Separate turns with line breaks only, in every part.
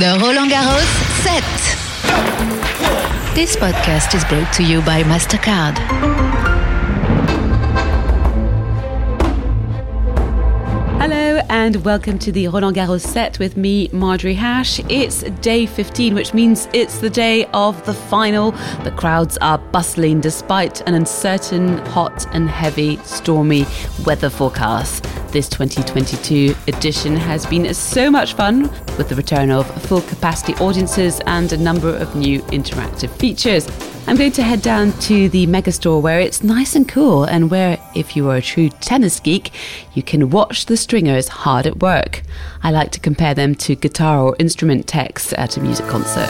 The Roland Garros set. This podcast is brought to you by MasterCard.
Hello and welcome to the Roland Garros set with me, Marjorie Hash. It's day 15, which means it's the day of the final. The crowds are bustling despite an uncertain, hot, and heavy, stormy weather forecast. This 2022 edition has been so much fun with the return of full capacity audiences and a number of new interactive features. I'm going to head down to the Megastore where it's nice and cool and where, if you are a true tennis geek, you can watch the stringers hard at work. I like to compare them to guitar or instrument techs at a music concert.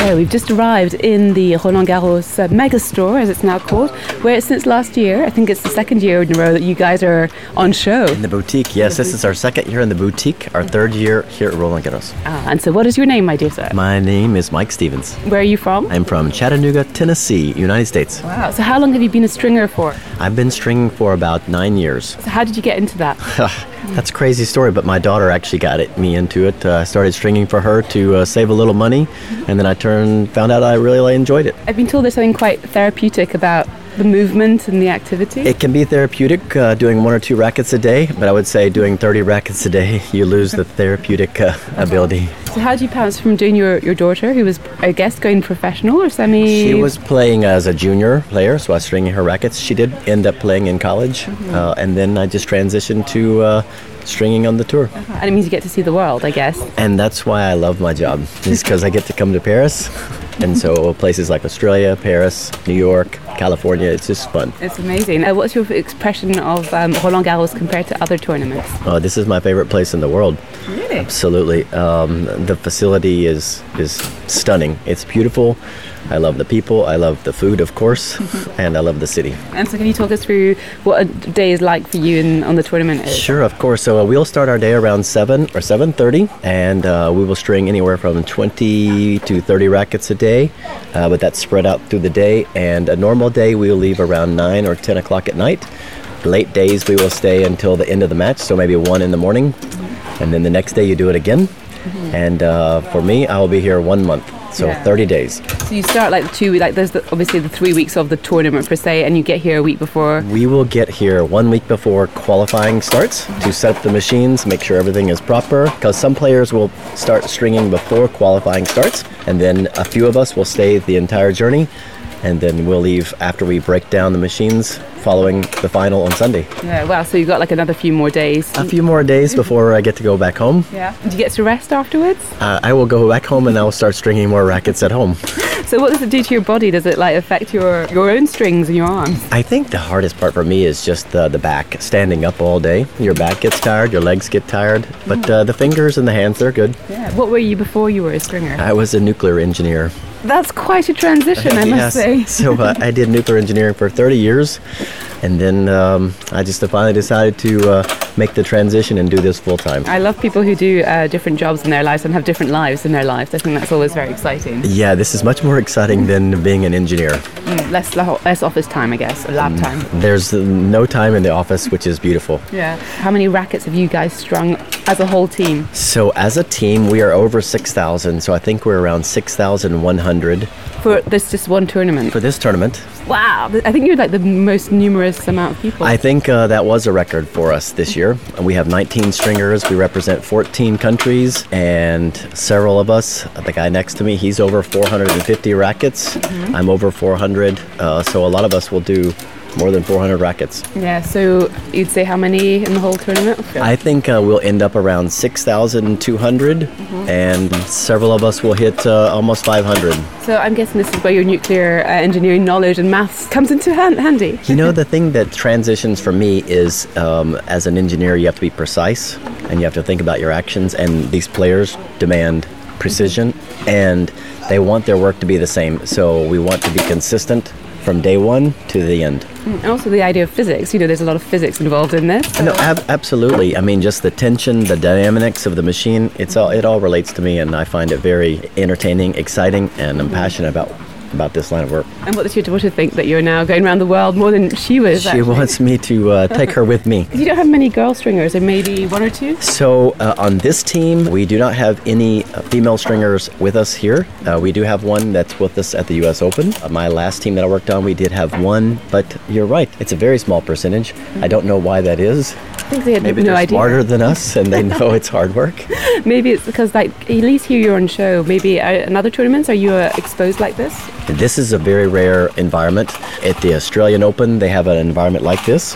So we've just arrived in the Roland Garros uh, mega store, as it's now called, where since last year, I think it's the second year in a row that you guys are on show.
In the boutique, yes. This is our second year in the boutique, our third year here at Roland Garros.
Ah, and so, what is your name, my dear sir?
My name is Mike Stevens.
Where are you from?
I'm from Chattanooga, Tennessee, United States.
Wow. So, how long have you been a stringer for?
I've been stringing for about nine years.
So, how did you get into that?
That's a crazy story, but my daughter actually got it, me into it. Uh, I started stringing for her to uh, save a little money, and then I turned, found out I really enjoyed it.
I've been told there's something quite therapeutic about the movement and the activity.
It can be therapeutic uh, doing one or two rackets a day, but I would say doing 30 rackets a day, you lose the therapeutic uh, ability.
So, how did you bounce from doing your, your daughter, who was, I guess, going professional or semi?
She was playing as a junior player, so I was stringing her rackets. She did end up playing in college, uh, and then I just transitioned to uh, stringing on the tour.
And it means you get to see the world, I guess.
And that's why I love my job, is because I get to come to Paris. And so places like Australia, Paris, New York, California, it's just fun.
It's amazing. Uh, what's your expression of um, Roland Garros compared to other tournaments?
Uh, this is my favorite place in the world.
Really?
Absolutely. Um, the facility is is stunning. It's beautiful. I love the people. I love the food, of course, and I love the city.
And so, can you talk us through what a day is like for you in, on the tournament?
Sure, of course. So uh, we'll start our day around seven or seven thirty, and uh, we will string anywhere from twenty to thirty rackets a day, uh, but that's spread out through the day. And a normal day, we'll leave around nine or ten o'clock at night. Late days, we will stay until the end of the match, so maybe one in the morning, and then the next day you do it again. And uh, for me, I will be here one month, so
Yeah.
30 days.
So you start like the two, like there's the, obviously the three weeks of the tournament per se, and you get here a week before.
We will get here one week before qualifying starts to set up the machines, make sure everything is proper. Because some players will start stringing before qualifying starts, and then a few of us will stay the entire journey, and then we'll leave after we break down the machines following the final on Sunday.
Yeah, wow. So you've got like another few more days.
A few more days before I get to go back home.
Yeah. Do you get to rest afterwards?
Uh, I will go back home and I will start stringing more rackets at home.
So what does it do to your body? Does it like affect your your own strings in your arms?
I think the hardest part for me is just the, the back, standing up all day. Your back gets tired, your legs get tired, but uh, the fingers and the hands, they're good.
Yeah. What were you before you were a stringer?
I was a nuclear engineer.
That's quite a transition, I must say.
so uh, I did nuclear engineering for 30 years, and then um, I just finally decided to uh, make the transition and do this full time.
I love people who do uh, different jobs in their lives and have different lives in their lives. I think that's always very exciting.
Yeah, this is much more exciting than being an engineer.
Mm, less less office time, I guess, lab time.
There's no time in the office, which is beautiful.
Yeah. How many rackets have you guys strung as a whole team?
So as a team, we are over 6,000. So I think we're around 6,100
For this just one tournament?
for this tournament.
Wow. I think you're like the most numerous amount of people.
I think uh, that was a record for us this year. We have 19 stringers. We represent 14 countries, and several of us. The guy next to me, he's over 450 rackets. I'm over 400. Uh, so a lot of us will do more than 400 rackets.
yeah, so you'd say how many in the whole tournament?
I think uh, we'll end up around 6,200, and several of us will hit uh, almost 500.
So I'm guessing this is where your nuclear uh, engineering knowledge and maths comes into han- handy.
You know, the thing that transitions for me is um, as an engineer, you have to be precise and you have to think about your actions, and these players demand precision and they want their work to be the same. So we want to be consistent from day one to the end.
And also the idea of physics. You know, there's a lot of physics involved in this.
No, ab- absolutely. I mean, just the tension, the dynamics of the machine, it's all, it all relates to me, and I find it very entertaining, exciting, and I'm passionate about about this line of work.
And what does your daughter think that you're now going around the world more than she was?
She
actually?
wants me to uh, take her with me.
You don't have many girl stringers, or maybe one or two?
So uh, on this team, we do not have any uh, female stringers with us here. Uh, we do have one that's with us at the U.S. Open. Uh, my last team that I worked on, we did have one, but you're right, it's a very small percentage. I don't know why that is.
I think they had
Maybe
no
they're
idea.
smarter than us and they know it's hard work.
Maybe it's because, like, at least here you're on show. Maybe uh, in other tournaments, are you uh, exposed like this?
This is a very rare environment. At the Australian Open, they have an environment like this.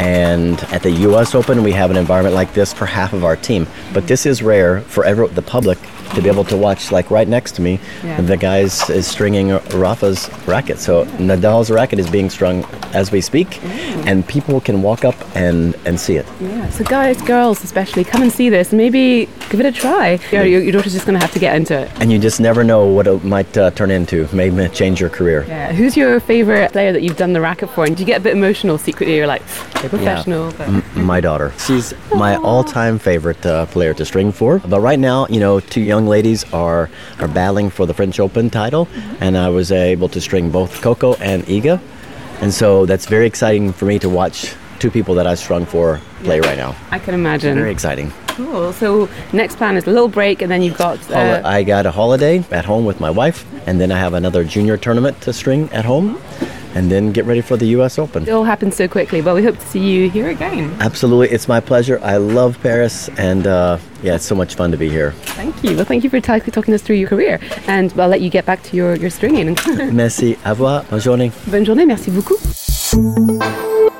And at the US Open, we have an environment like this for half of our team. But this is rare for the public to be able to watch, like right next to me,
Yeah.
the guys is stringing Rafa's racket. So Nadal's racket is being strung as we speak, and people can walk up and, and see it.
Yeah. So, guys, girls especially, come and see this. Maybe give it a try. Your, your, daughter's just going to have to get into it.
And you just never know what it might uh, turn into, maybe change your career.
Yeah. Who's your favorite player that you've done the racket for? And do you get a bit emotional secretly? You're like, they're professional. But
M- my daughter. She's my all-time favorite uh, player to string for. But right now, you know, two young ladies are are battling for the French Open title, mm-hmm. and I was uh, able to string both Coco and Iga, and so that's very exciting for me to watch two people that I strung for play right now.
I can imagine.
Very exciting.
Cool. So, next plan is a little break, and then you've got. Uh,
I got a holiday at home with my wife, and then I have another junior tournament to string at home, mm-hmm. And then get ready for the U.S. Open.
it all happens so quickly, but we hope to see you here again.
Absolutely, it's my pleasure. I love Paris, and uh, yeah, it's so much fun to be here.
Thank you. Well, thank you for ta- talking us through your career, and I'll let you get back to your, your stringing.
Merci. Au revoir. Bonne journée.
Bonne journée. Merci beaucoup.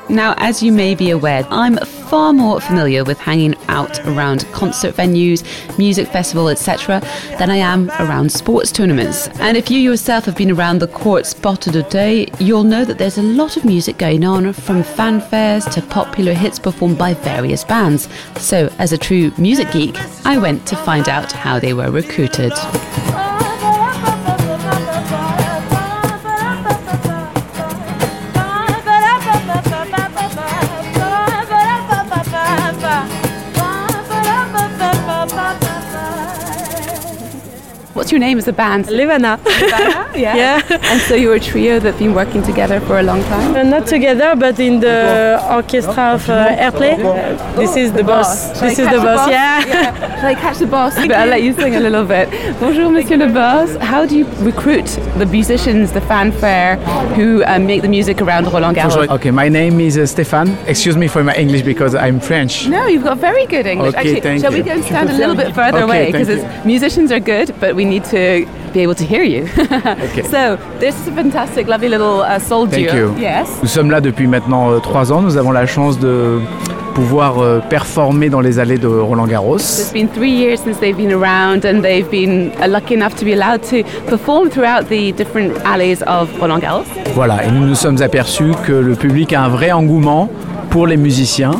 Now, as you may be aware, I'm far more familiar with hanging out around concert venues, music festival, etc., than I am around sports tournaments. And if you yourself have been around the court spot of the day, you'll know that there's a lot of music going on, from fanfares to popular hits performed by various bands. So, as a true music geek, I went to find out how they were recruited. What's your name as a band?
Levana.
yeah.
Yeah.
And so you're a trio that've been working together for a long time?
Uh, not together, but in the orchestra of uh, Airplay. This is the boss. This is the boss. Yeah.
Shall I catch the boss? But I'll let you sing a little bit. Bonjour, Monsieur le Boss. How do you recruit the musicians, the fanfare, who um, make the music around Roland Garros?
Okay, my name is uh, Stéphane. Excuse me for my English because I'm French.
No, you've got very good English.
Okay,
Actually,
thank
shall we go and stand a little bit further
Okay,
away?
thank
Because musicians are good, but we need to be able to hear you. So, this is a fantastic, lovely little uh, soul
Thank
duo.
you.
Yes.
Nous sommes là depuis maintenant euh, trois ans. Nous avons la chance de pouvoir euh, performer dans les allées de Roland Garros.
It's been three years since they've been around, and they've been uh, lucky enough to be allowed to perform throughout the different alleys of Roland Garros.
Voilà, et nous nous sommes aperçus que le public a un vrai engouement pour les musiciens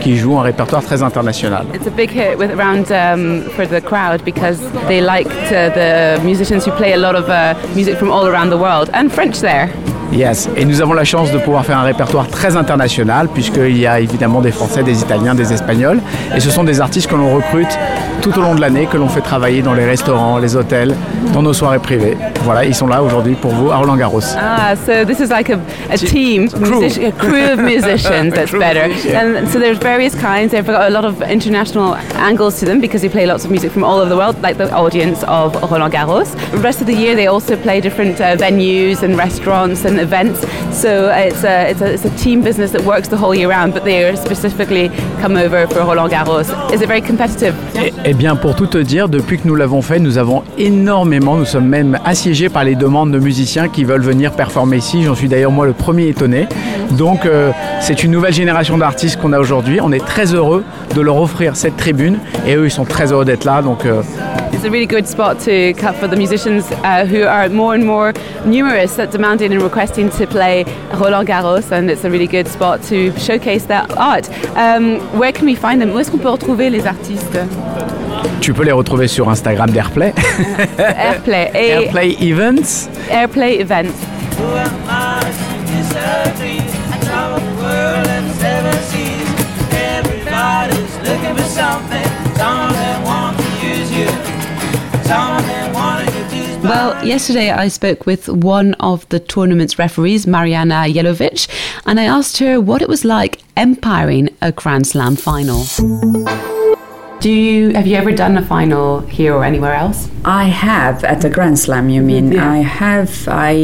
qui jouent un répertoire très international.
It's a big hit with around um, for the crowd because they liked uh, the musicians who play a lot of uh, music from all around the world and French there.
Yes, et nous avons la chance de pouvoir faire un répertoire très international puisqu'il y a évidemment des Français, des Italiens, des Espagnols et ce sont des artistes que l'on recrute tout au long de l'année, que l'on fait travailler dans les restaurants, les hôtels, dans nos soirées privées. Voilà, ils sont là aujourd'hui pour vous à Roland Garros.
Ah, so this is like a, a team,
crew.
music- a crew of musicians. That's
crew
better. And so there's various kinds. They've got a lot of international angles to them because they play lots of music from all over the world, like the audience of Roland Garros. The rest of the year, they also play different uh, venues and restaurants and events. So it's a, it's a it's a team business that works the whole year round. But they are specifically come over for Roland Garros. Is it very competitive?
Eh, eh bien, pour tout te dire, depuis que nous l'avons fait, nous avons énormément, nous sommes même assiégés par les demandes de musiciens qui veulent venir performer ici. J'en suis d'ailleurs moi le premier étonné. Donc, euh, c'est une nouvelle génération d'artistes qu'on a aujourd'hui. On est très heureux de leur offrir cette tribune et eux, ils sont très heureux d'être là. Donc, euh,
It's a really good spot to cut for the musicians uh, who are more and more numerous that demanding and requesting to play Roland Garros, and it's a really good spot to showcase their art. Um, where can we find them? Où est-ce qu'on peut retrouver les artistes?
tu peux les retrouver sur Instagram d'Airplay.
Airplay.
Airplay Events.
Airplay events.
Everybody's looking for something. Some of them want to use you. Some
Well, yesterday I spoke with one of the tournament's referees, Marijana Veljović, and I asked her what it was like umpiring a Grand Slam final. Do you have you ever done a final here or anywhere else?
I have at the Grand Slam. You mean?
Yeah.
I have. I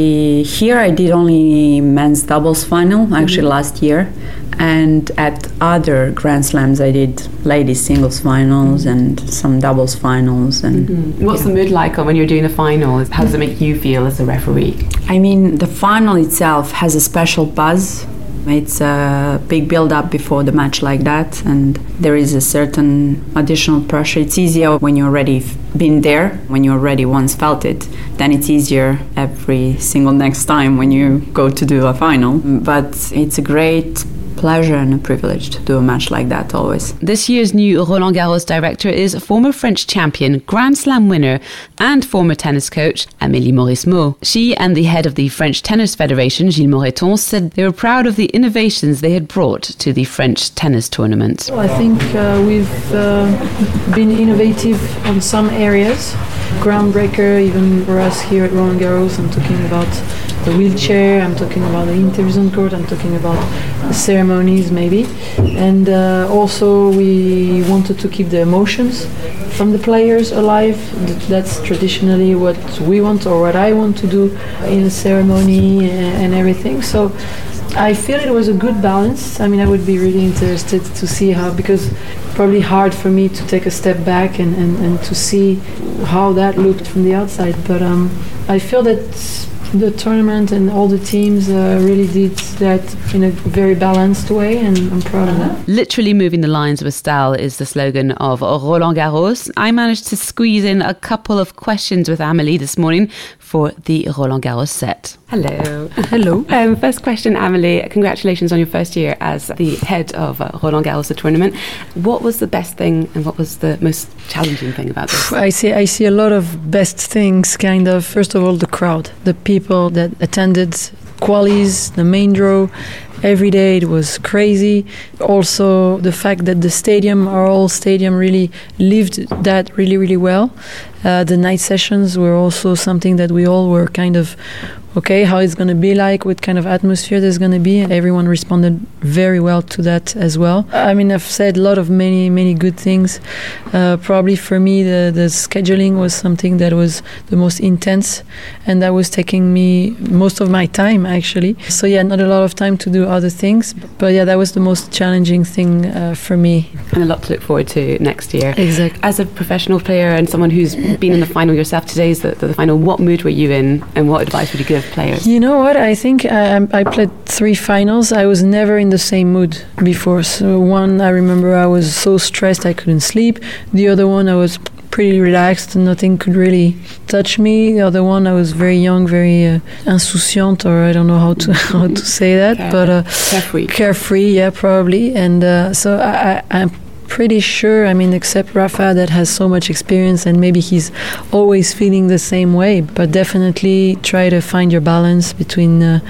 here I did only men's doubles final actually mm-hmm. last year, and at other Grand Slams I did ladies singles finals mm-hmm. and some doubles finals. And mm-hmm.
What's the mood like when you're doing a final? How does it make you feel as a referee?
I mean, the final itself has a special buzz. It's a big build up before the match like that, and there is a certain additional pressure. It's easier when you're already been there, when you already once felt it, then it's easier every single next time when you go to do a final. But it's a great pleasure and a privilege to do a match like that always.
This year's new Roland Garros director is former French champion, Grand Slam winner, and former tennis coach Amélie Mauresmo. She and the head of the French Tennis Federation, Gilles Moreton, said they were proud of the innovations they had brought to the French tennis tournament.
I think uh, we've uh, been innovative on some areas, groundbreaker even for us here at Roland Garros. I'm talking about the wheelchair, I'm talking about the interviews on court, I'm talking about ceremonies maybe, and uh, also we wanted to keep the emotions from the players alive. That's traditionally what we want or what I want to do in a ceremony and, and everything. So. I feel it was a good balance. I mean, I would be really interested to see how, because probably hard for me to take a step back and, and, and to see how that looked from the outside. But um, I feel that the tournament and all the teams uh, really did that in a very balanced way, and I'm proud of that.
Literally moving the lines with style is the slogan of Roland Garros. I managed to squeeze in a couple of questions with Amélie this morning for the Roland Garros set. Hello.
Hello.
Um, first question, Amélie. Congratulations on your first year as the head of uh, Roland Garros, the tournament. What was the best thing and what was the most challenging thing about this?
I see. I see a lot of best things. Kind of. First of all, the crowd, the people that attended, qualies, the main draw. Every day it was crazy. Also, the fact that the stadium, our whole stadium, really lived that really, really well. Uh, the night sessions were also something that we all were kind of okay, how it's going to be like, what kind of atmosphere there's going to be. And everyone responded very well to that as well. I mean, I've said a lot of many, many good things. Uh, probably for me, the, the scheduling was something that was the most intense, and that was taking me most of my time actually. So, yeah, not a lot of time to do other things. But yeah, that was the most challenging thing uh, for me.
And a lot to look forward to next year.
Exactly.
As a professional player and someone who's been in the final yourself, today's the, the final. What mood were you in and what advice would you give players?
You know what? I think I, I played three finals. I was never in the same mood before. So one, I remember I was so stressed I couldn't sleep. The other one, I was pretty relaxed. And nothing could really touch me. The other one, I was very young, very uh, insouciante, or I don't know how to how to say that, but uh,
Carefree.
carefree, yeah, probably. And uh, so I, I, I'm pretty sure. I mean, except Rafa that has so much experience, and maybe he's always feeling the same way. But definitely try to find your balance between uh,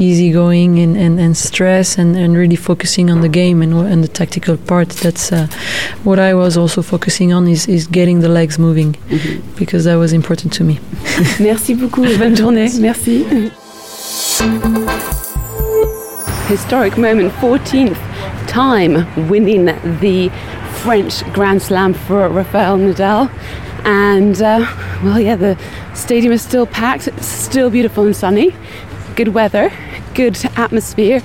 easygoing and, and, and stress, and, and really focusing on the game and, and the tactical part. That's uh, what I was also focusing on is, is getting the legs moving because that was important to me.
Merci beaucoup. Bonne journée. Merci. Historic moment, 14th time winning the French Grand Slam for Rafael Nadal. And, uh, well, yeah, the stadium is still packed, it's still beautiful and sunny, good weather, good atmosphere,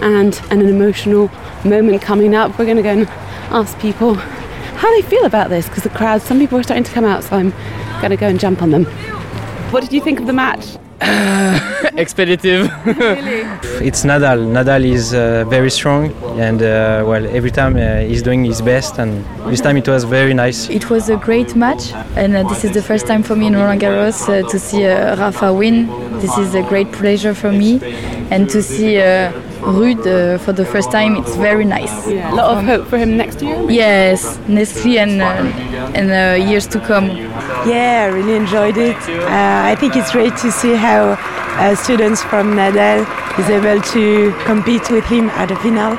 and an emotional moment coming up. We're going to go and ask people how they feel about this because the crowd, some people are starting to come out, so I'm going to go and jump on them. What did you think of the match?
expeditive. it's Nadal. Nadal is uh, very strong, and uh, well, every time uh, he's doing his best, and this time it was very nice.
It was a great match, and uh, this is the first time for me in Roland Garros uh, to see uh, Rafa win. This is a great pleasure for me, and to see uh, Ruud uh, for the first time, it's very nice.
A lot of hope for him next year.
Yes, next year and uh, and uh, years to come.
Yeah, I really enjoyed it. Uh, I think it's great to see how uh, students from Nadal is able to compete with him at the final.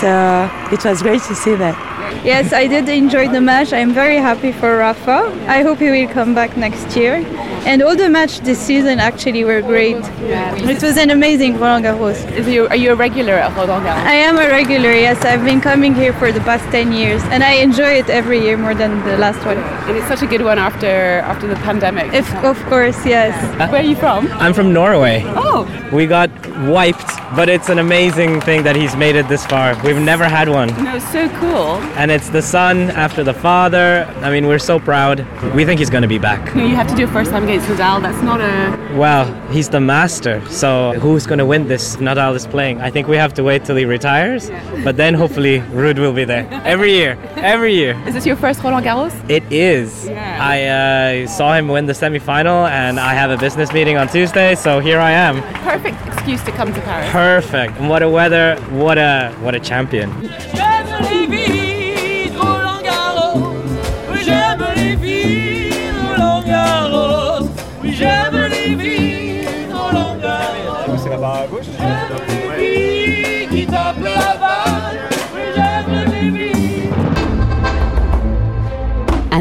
So it was great to see that.
Yes, I did enjoy the match. I'm very happy for Rafa. I hope he will come back next year. And all the match this season actually were great. Yeah. It was an amazing Roland Garros.
Is you, are you a regular at Roland Garros?
I am a regular, yes. I've been coming here for the past 10 years and I enjoy it every year more than the last one.
And it's such a good one after after the pandemic.
If, of course, yes.
Uh, Where are you from?
I'm from Norway.
Oh,
We got wiped, but it's an amazing thing that he's made it this far. We've never had one.
no, so cool.
And it's the son after the father. I mean, we're so proud. We think he's going to be back.
You have to do a first time against Nadal. That's not a.
Well, he's the master. So who's going to win this? Nadal is playing. I think we have to wait till he retires. But then hopefully Ruud will be there. Every year. Every year.
Is this your first Roland Garros?
It is. I uh, saw him win the semifinal and I have a business meeting on Tuesday, so here I am.
Perfect excuse to come to Paris.
Perfect. And what a weather. What a what a champion.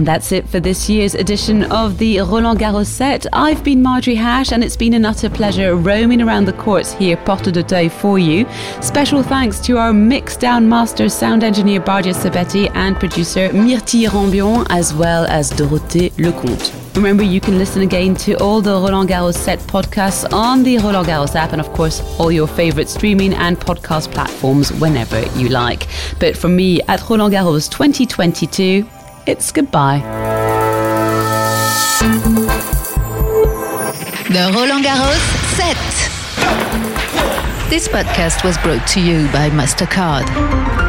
That's it for this year's edition of the Roland Garros set. I've been Marjorie Hash, and it's been an utter pleasure roaming around the courts here, Porte d'Auteuil, for you. Special thanks to our mix down master, sound engineer Bardia Sabetti, and producer Myrtille Rambion, as well as Dorothée Lecomte. Remember, you can listen again to all the Roland Garros set podcasts on the Roland Garros app, and of course, all your favorite streaming and podcast platforms whenever you like. But from me at Roland Garros 2022, it's goodbye.
The Roland Garros set. This podcast was brought to you by MasterCard.